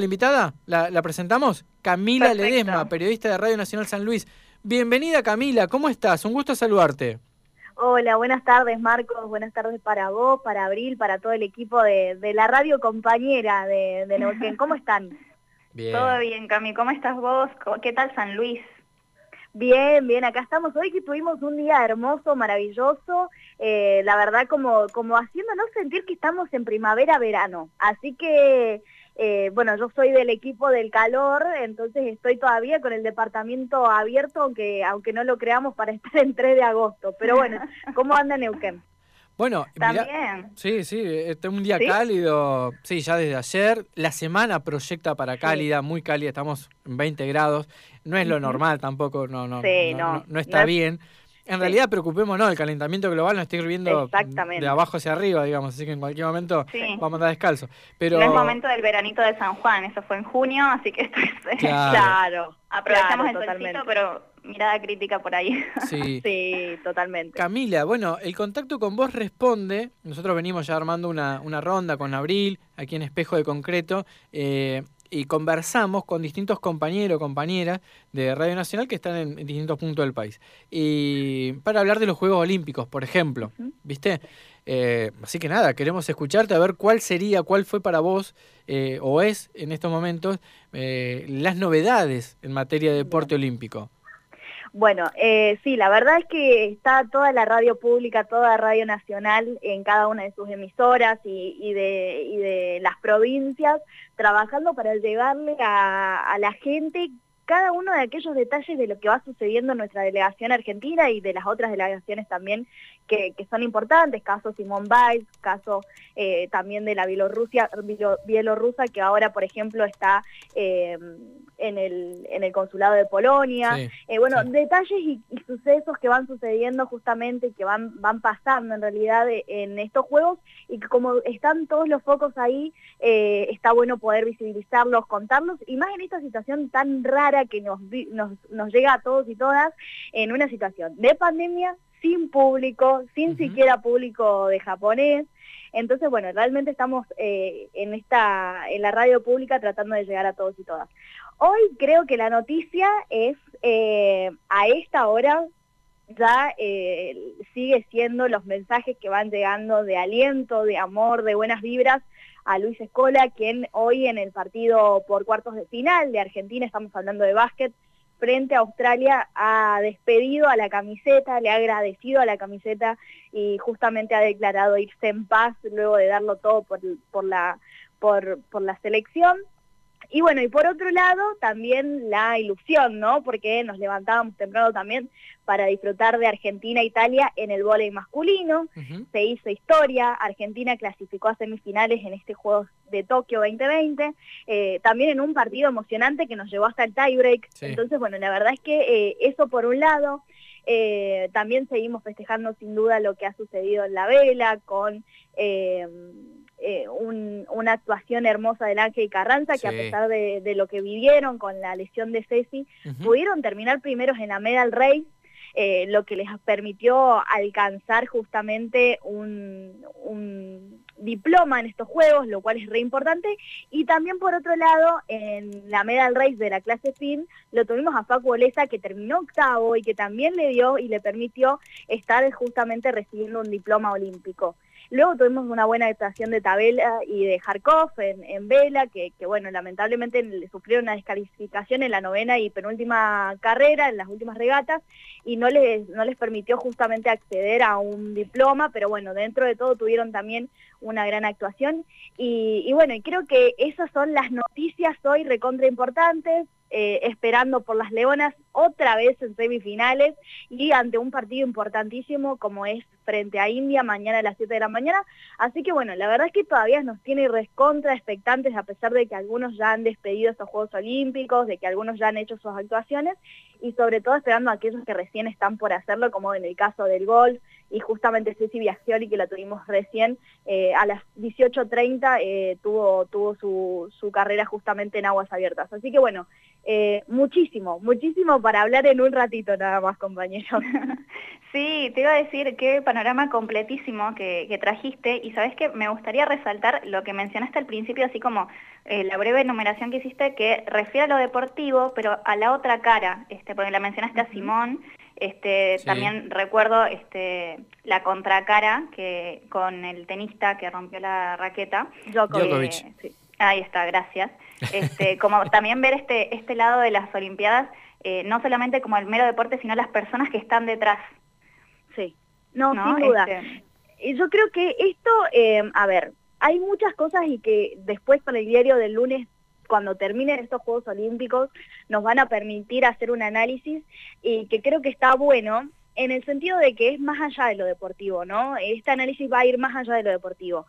la invitada? ¿La, la presentamos? Camila Perfecto. Ledesma, periodista de Radio Nacional San Luis. Bienvenida Camila, ¿cómo estás? Un gusto saludarte. Hola, buenas tardes Marcos, buenas tardes para vos, para Abril, para todo el equipo de, de la radio compañera de, de Neuquén. ¿Cómo están? Bien. Todo bien, Cami. ¿Cómo estás vos? ¿Qué tal San Luis? Bien, bien, acá estamos. Hoy que tuvimos un día hermoso, maravilloso, eh, la verdad como, como haciéndonos sentir que estamos en primavera-verano. Así que, eh, bueno, yo soy del equipo del calor, entonces estoy todavía con el departamento abierto, aunque, aunque no lo creamos para estar en 3 de agosto. Pero bueno, ¿cómo anda Neuquén? Bueno, mirá- También. sí, sí, este es un día ¿Sí? cálido, sí, ya desde ayer. La semana proyecta para cálida, muy cálida, estamos en 20 grados. No es lo normal tampoco, no, no, Sí, no, no, no- no está no es- bien. En realidad preocupémonos, el calentamiento global nos está hirviendo Exactamente. de abajo hacia arriba, digamos, así que en cualquier momento Sí. vamos a andar descalzo. Pero No es momento del veranito de San Juan, eso fue en junio, así que esto es- Claro. Claro, aprovechamos claro, el totalmente. solcito, pero mirada crítica por ahí. sí. Sí, totalmente. Camila, bueno, el contacto con vos responde, nosotros venimos ya armando una, una ronda con Abril, aquí en Espejo de Concreto, eh, y conversamos con distintos compañeros, compañeras de Radio Nacional que están en, en distintos puntos del país. Y para hablar de los Juegos Olímpicos, por ejemplo. ¿viste? Eh, así que nada, queremos escucharte a ver cuál sería, cuál fue para vos, eh, o es en estos momentos, eh, las novedades en materia de deporte olímpico. Bueno, eh, sí, la verdad es que está toda la radio pública, toda Radio Nacional en cada una de sus emisoras y, de las provincias trabajando para llevarle a, a la gente cada uno de aquellos detalles de lo que va sucediendo en nuestra delegación argentina y de las otras delegaciones también que, que son importantes, caso Simón Biles, caso eh, también de la Bielorrusia, Bielo- Bielorrusa que ahora por ejemplo está eh, en, el, en el consulado de Polonia. Sí. Eh, bueno, Sí. detalles y, y sucesos que van sucediendo justamente, que van, van pasando en realidad en estos juegos y que como están todos los focos ahí, está bueno poder visibilizarlos, contarlos y más en esta situación tan rara que nos, nos llega a todos y todas en una situación de pandemia, sin público, sin siquiera público de japonés. Entonces, bueno, realmente estamos eh, en esta en la radio pública tratando de llegar a todos y todas. Hoy creo que la noticia es, eh, a esta hora, ya eh, sigue siendo los mensajes que van llegando de aliento, de amor, de buenas vibras a Luis Escola, quien hoy en el partido por cuartos de final de Argentina, estamos hablando de básquet, frente a Australia, ha despedido a la camiseta, le ha agradecido a la camiseta y justamente ha declarado irse en paz luego de darlo todo por, la, por la selección. Y bueno, y por otro lado, también la ilusión, ¿no? Porque nos levantábamos temprano también para disfrutar de Argentina-Italia en el vóley masculino. Se hizo historia, Argentina clasificó a semifinales en este Juegos de Tokio 2020, eh, también en un partido emocionante que nos llevó hasta el tiebreak. Sí. Entonces, bueno, la verdad es que eh, eso por un lado, eh, también seguimos festejando sin duda lo que ha sucedido en la vela con eh, un- una actuación hermosa del Ángel Carranza, que a pesar de, de lo que vivieron con la lesión de Ceci, pudieron terminar primeros en la Medal Race, eh, lo que les permitió alcanzar justamente un, un diploma en estos juegos, lo cual es re importante. Y también por otro lado, en la Medal Race de la clase fin, lo tuvimos a Facu Olesa, que terminó octavo y que también le dio y le permitió estar justamente recibiendo un diploma olímpico. Luego tuvimos una buena actuación de Tabela y de Jarkov en, en vela, que, que, bueno, lamentablemente le sufrieron una descalificación en la novena y penúltima carrera, en las últimas regatas, y no les, no les permitió justamente acceder a un diploma, pero bueno, dentro de todo tuvieron también una gran actuación. Y, bueno, y creo que esas son las noticias hoy recontra importantes, eh, esperando por las Leonas otra vez en semifinales y ante un partido importantísimo como es frente a India mañana a las 7 de la mañana. Así que bueno, la verdad es que todavía nos tiene recontra expectantes a pesar de que algunos ya han despedido estos Juegos Olímpicos, de que algunos ya han hecho sus actuaciones y sobre todo esperando a aquellos que recién están por hacerlo, como en el caso del golf y justamente Ceci Biagioli, que la tuvimos recién, eh, a las 18.30 eh, tuvo, tuvo su, su carrera justamente en aguas abiertas. Así que bueno, eh, muchísimo, muchísimo para hablar en un ratito nada más, compañero. Sí, te iba a decir qué panorama completísimo que, trajiste y sabes que me gustaría resaltar lo que mencionaste al principio, así como eh, la breve enumeración que hiciste que refiere a lo deportivo, pero a la otra cara, este, porque la mencionaste a Simón, este, también recuerdo este, la contracara que con el tenista que rompió la raqueta. Djokovic. Ahí está, gracias. Este, como también ver este, este lado de las Olimpiadas, eh, no solamente como el mero deporte, sino las personas que están detrás Sí, no, sin duda. Este... Yo creo que esto, eh, a ver, hay muchas cosas y que después con el diario del lunes cuando terminen estos Juegos Olímpicos nos van a permitir hacer un análisis y que creo que está bueno en el sentido de que es más allá de lo deportivo, ¿no? Este análisis va a ir más allá de lo deportivo,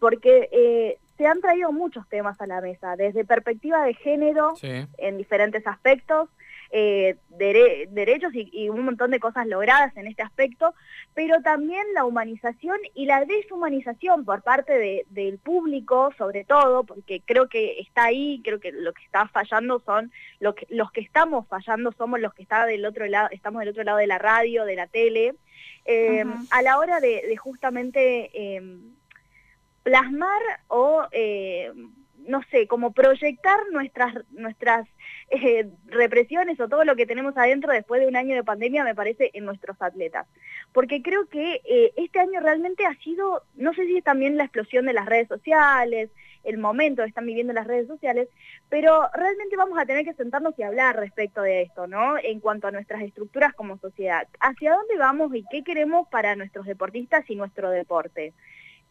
porque eh, se han traído muchos temas a la mesa, desde perspectiva de género en diferentes aspectos, eh, derechos y, un montón de cosas logradas en este aspecto, pero también la humanización y la deshumanización por parte del público, sobre todo, porque creo que está ahí, creo que lo que está fallando son, lo que, los que estamos fallando somos los que está del otro lado, estamos del otro lado de la radio, de la tele, eh, a la hora de, justamente em, plasmar o eh, no sé, como proyectar nuestras, nuestras eh, represiones o todo lo que tenemos adentro después de un año de pandemia, me parece, en nuestros atletas. Porque creo que eh, este año realmente ha sido, no sé si es también la explosión de las redes sociales, el momento que están viviendo las redes sociales, pero realmente vamos a tener que sentarnos y hablar respecto de esto, ¿no? En cuanto a nuestras estructuras como sociedad. ¿Hacia dónde vamos y qué queremos para nuestros deportistas y nuestro deporte?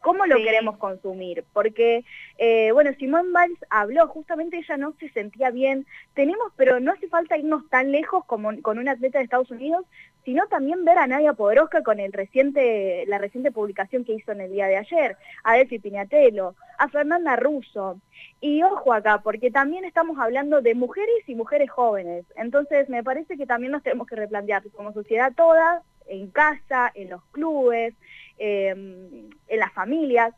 Cómo lo queremos consumir, porque, eh, bueno, Simón Valls habló, justamente ella no se sentía bien, tenemos, pero no hace falta irnos tan lejos como con un atleta de Estados Unidos, sino también ver a Nadia Podoroska con el reciente, la reciente publicación que hizo en el día de ayer, a Delphi Piñatelo, a Fernanda Russo, y ojo acá, porque también estamos hablando de mujeres y mujeres jóvenes, entonces me parece que también nos tenemos que replantear como sociedad toda, en casa, en los clubes, Em, en las familias.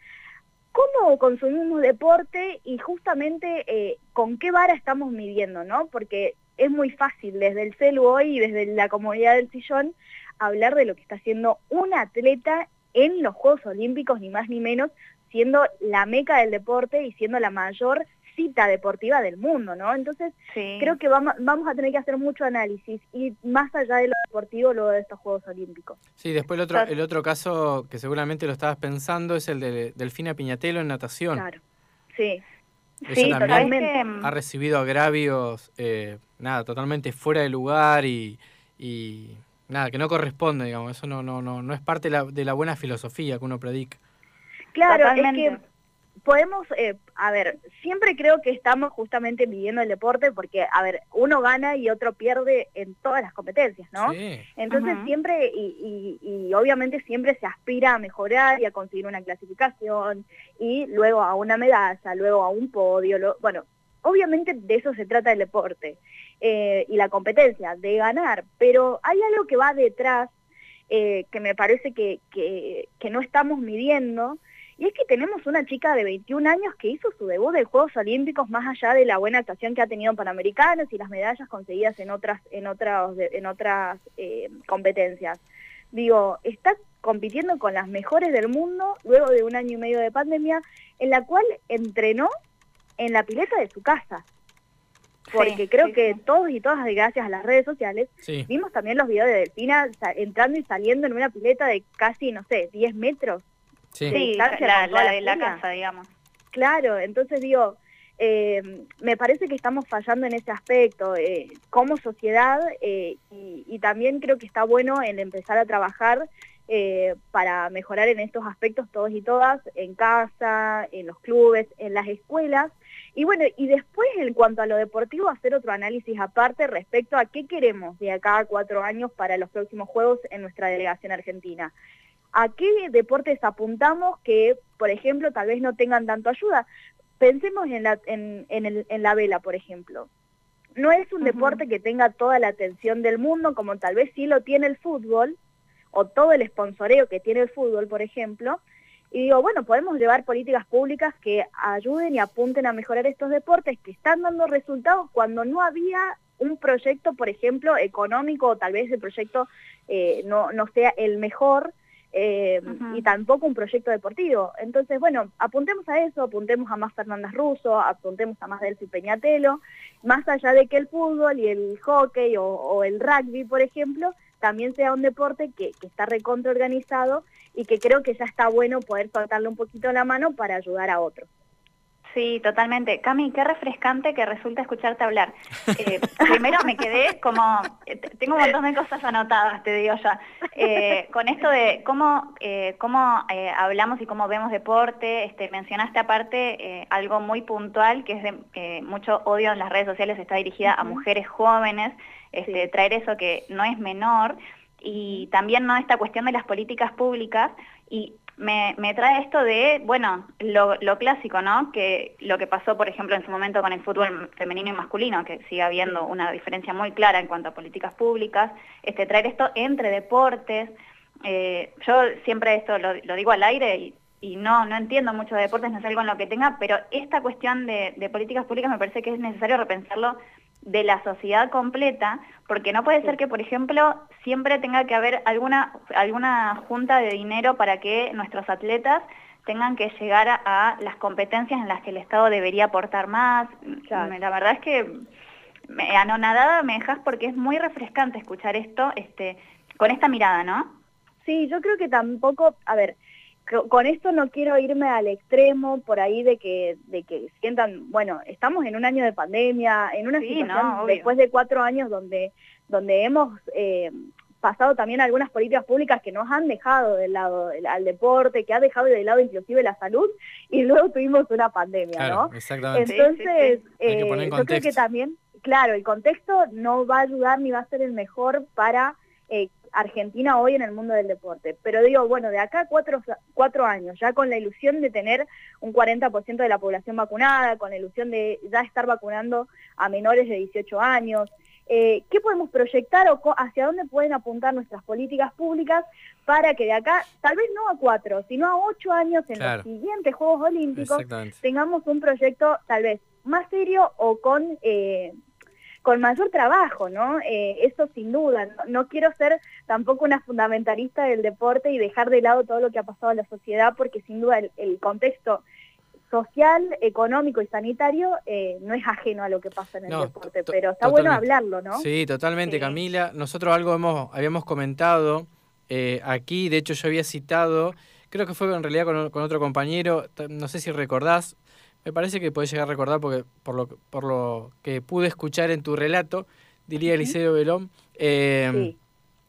¿Cómo consumimos deporte y justamente eh, con qué vara estamos midiendo, no? Porque es muy fácil desde el celu hoy y desde la comodidad del sillón hablar de lo que está haciendo un atleta en los Juegos Olímpicos, ni más ni menos, siendo la meca del deporte y siendo la mayor cita deportiva del mundo, ¿no? Entonces, creo que vamos, vamos a tener que hacer mucho análisis y más allá de lo deportivo luego de estos Juegos Olímpicos. Sí, después el otro, el otro caso que seguramente lo estabas pensando es el de Delfina Piñatelo en natación. Claro, sí. sí, totalmente. ha recibido agravios, eh, nada, totalmente fuera de lugar y, y nada, que no corresponde, digamos, eso no, no, no, no es parte de la, de la buena filosofía que uno predica. Claro, es que podemos, eh, a ver, siempre creo que estamos justamente viviendo el deporte porque, a ver, uno gana y otro pierde en todas las competencias, ¿no? Entonces siempre, y, y, obviamente siempre se aspira a mejorar y a conseguir una clasificación y luego a una medalla, luego a un podio, bueno, obviamente de eso se trata el deporte eh, y la competencia, de ganar, pero hay algo que va detrás eh, que me parece que, que, que no estamos midiendo, y es que tenemos una chica de 21 años que hizo su debut de Juegos Olímpicos más allá de la buena actuación que ha tenido en Panamericanos y las medallas conseguidas en otras, en otras, en otras eh, competencias. Digo, está compitiendo con las mejores del mundo luego de un año y medio de pandemia, en la cual entrenó en la pileta de su casa. Porque creo que todos y todas, gracias a las redes sociales, vimos también los videos de Delfina entrando y saliendo en una pileta de casi, no sé, 10 metros Sí, la, de la casa, digamos. Claro, entonces digo, eh, me parece que estamos fallando en ese aspecto eh, como sociedad eh, y, también creo que está bueno el empezar a trabajar para mejorar en estos aspectos todos y todas, en casa, en los clubes, en las escuelas. Y bueno, y después en cuanto a lo deportivo, hacer otro análisis aparte respecto a qué queremos de acá a cuatro años para los próximos Juegos en nuestra delegación argentina a qué deportes apuntamos que, por ejemplo, tal vez no tengan tanto ayuda. Pensemos en la, en, en, la vela, por ejemplo. No es un deporte que tenga toda la atención del mundo, como tal vez sí lo tiene el fútbol, o todo el sponsoreo que tiene el fútbol, por ejemplo. Y digo, bueno, podemos llevar políticas públicas que ayuden y apunten a mejorar estos deportes que están dando resultados cuando no había un proyecto, por ejemplo, económico, o tal vez el proyecto eh, no, no sea el mejor, eh, y tampoco un proyecto deportivo. Entonces, bueno, apuntemos a eso, apuntemos a más Fernández Russo, apuntemos a más Delphi Peñatelo, más allá de que el fútbol y el hockey o, el rugby, por ejemplo, también sea un deporte que, que está recontra organizado y que creo que ya está bueno poder soltarle un poquito la mano para ayudar a otros. Sí, totalmente. Cami, qué refrescante que resulta escucharte hablar. Eh, primero me quedé como, eh, tengo un montón de cosas anotadas, te digo ya, eh, con esto de cómo, cómo hablamos y cómo vemos deporte, este, mencionaste aparte algo muy puntual, que es de mucho odio en las redes sociales, está dirigida a mujeres jóvenes, este, traer eso que no es menor, y también no esta cuestión de las políticas públicas, y me, trae esto de, bueno, lo, clásico, ¿no? Que lo que pasó, por ejemplo, en su momento con el fútbol femenino y masculino, que sigue habiendo una diferencia muy clara en cuanto a políticas públicas, este, traer esto entre deportes. Eh, yo siempre esto lo, digo al aire y, no, no entiendo mucho de deportes, no sé algo en lo que tenga, pero esta cuestión de, de políticas públicas me parece que es necesario repensarlo de la sociedad completa, porque no puede ser que, por ejemplo, siempre tenga que haber alguna, alguna junta de dinero para que nuestros atletas tengan que llegar a, las competencias en las que el Estado debería aportar más. La verdad es que me, anonadada me dejas porque es muy refrescante escuchar esto este, con esta mirada, ¿no? Sí, yo creo que tampoco, a ver, con esto no quiero irme al extremo por ahí de que, de que sientan, bueno, estamos en un año de pandemia, en una situación después de cuatro años donde, donde hemos eh, pasado también algunas políticas públicas que nos han dejado del lado al deporte, que ha dejado de lado inclusive la salud, y luego tuvimos una pandemia, ¿no? Exactamente. Entonces, eh, yo creo que también, claro, el contexto no va a ayudar ni va a ser el mejor para eh, Argentina hoy en el mundo del deporte. Pero digo, bueno, de acá cuatro, cuatro años, ya con la ilusión de tener un 40% de la población vacunada, con la ilusión de ya estar vacunando a menores de 18 años, eh, ¿qué podemos proyectar o hacia dónde pueden apuntar nuestras políticas públicas para que de acá, tal vez no a cuatro, sino a ocho años en los siguientes Juegos Olímpicos, tengamos un proyecto tal vez más serio o con eh, con mayor trabajo, ¿no? Eh, eso sin duda. No, quiero ser tampoco una fundamentalista del deporte y dejar de lado todo lo que ha pasado en la sociedad, porque sin duda el, contexto social, económico y sanitario eh, no es ajeno a lo que pasa en el deporte, pero está bueno hablarlo, ¿no? Sí, totalmente, Camila. Nosotros algo hemos, habíamos comentado eh, aquí, de hecho yo había citado, creo que fue en realidad con, con otro compañero, no sé si recordás, me parece que puedes llegar a recordar, porque por lo, por lo que pude escuchar en tu relato, diría Eliseo Belón, em,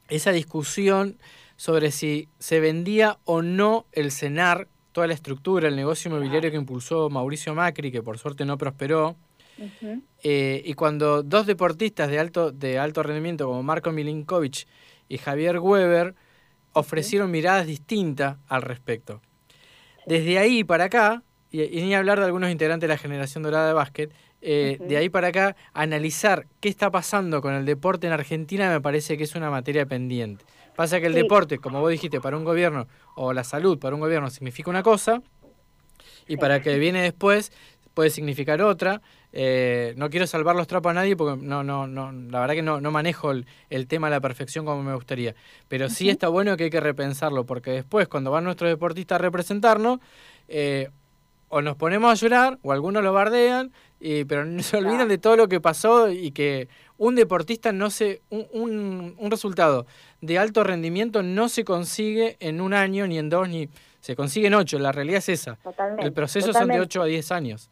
esa discusión sobre si se vendía o no el CENAR, toda la estructura, el negocio inmobiliario que impulsó Mauricio Macri, que por suerte no prosperó. Eh, y cuando dos deportistas de alto, de alto rendimiento como Marco Milinkovic y Javier Weber ofrecieron miradas distintas al respecto. Desde ahí para acá, y, ni hablar de algunos integrantes de la generación dorada de básquet, eh, de ahí para acá, analizar qué está pasando con el deporte en Argentina me parece que es una materia pendiente. Pasa que el deporte, como vos dijiste, para un gobierno, o la salud para un gobierno significa una cosa, y para que viene después puede significar otra. Eh, no quiero salvar los trapos a nadie porque no, no, no, la verdad que no, no manejo el, tema a la perfección como me gustaría. Pero sí está bueno que hay que repensarlo, porque después, cuando van nuestros deportistas a representarnos, eh, o nos ponemos a llorar, o algunos lo bardean, y, pero no se olvidan de todo lo que pasó y que un deportista no se. Un, un, resultado de alto rendimiento no se consigue en un año, ni en dos, ni. Se consigue en ocho, la realidad es esa. El proceso son de ocho a diez años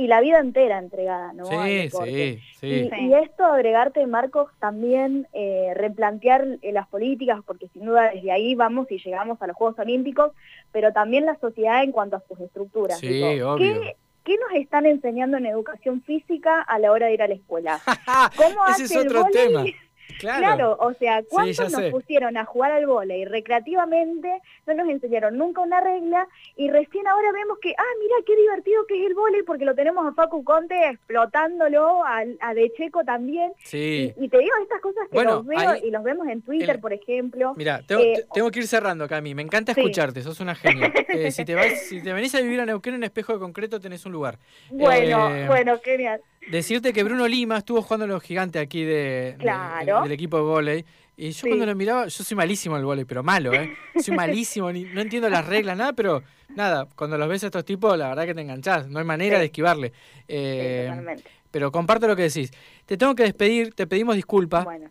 y la vida entera entregada, ¿no? Sí, sí, sí. Y, esto, agregarte, Marcos, también eh, replantear eh, las políticas, porque sin duda desde ahí vamos y llegamos a los Juegos Olímpicos, pero también la sociedad en cuanto a sus estructuras. Sí, obvio. ¿Qué, ¿Qué nos están enseñando en educación física a la hora de ir a la escuela? ¿Cómo Ese es otro tema. Claro. o sea, ¿cuántos nos pusieron a jugar al vóley recreativamente? No nos enseñaron nunca una regla y recién ahora vemos que, ah, mira qué divertido que es el vóley porque lo tenemos a Facu Conte explotándolo, a, a De Checo también. Sí. Y, te digo estas cosas que los veo y los vemos en Twitter, por ejemplo. Mira, eh, tengo, que ir cerrando, Cami. Me encanta escucharte, sos una genia. Eh, si, te vas, si te venís a vivir a Neuquén en espejo de concreto tenés un lugar. Bueno, eh, bueno, genial. Decirte que Bruno Lima estuvo jugando en los gigantes aquí de, Claro. del equipo de vóley. Y yo Sí. cuando lo miraba, yo soy malísimo en el vóley, pero malo, ¿eh? Soy malísimo, ni- no entiendo las reglas, nada, pero nada, cuando los ves a estos tipos, la verdad que te enganchás, no hay manera Sí. de esquivarle. Eh, pero comparto lo que decís. Te tengo que despedir, te pedimos disculpas. Bueno.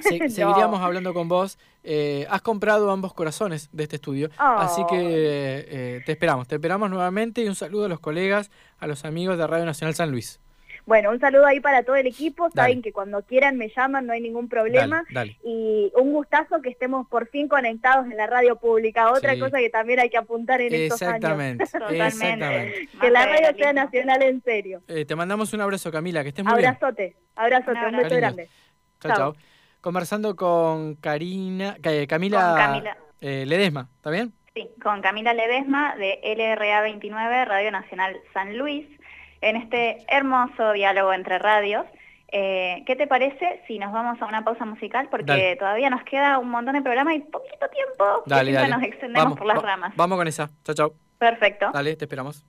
Se- No. Seguiríamos hablando con vos. Eh, has comprado ambos corazones de este estudio, así que eh, te esperamos, te esperamos nuevamente y un saludo a los colegas, a los amigos de Radio Nacional San Luis. Bueno, un saludo ahí para todo el equipo. Dale. Saben que cuando quieran me llaman, no hay ningún problema. Dale, dale. Y un gustazo que estemos por fin conectados en la radio pública. Otra Sí. cosa que también hay que apuntar en estos años. Exactamente, Totalmente. exactamente. Que la radio sea nacional en serio. Eh, te mandamos un abrazo, Camila, que estés muy bien. Abrazote, abrazote, Un beso grande. Chao, Chao. Conversando con Karina, eh, Camila, Con Camila. eh, Ledesma, ¿está bien? Sí, con Camila Ledesma de LRA 29, Radio Nacional San Luis, en este hermoso diálogo entre radios. Eh, ¿Qué te parece si nos vamos a una pausa musical? Porque Dale. todavía nos queda un montón de programa y poquito tiempo. Dale, dale. nos extendemos Vamos, por las va- ramas. Vamos con esa. Chao, chao. Perfecto. Dale, te esperamos.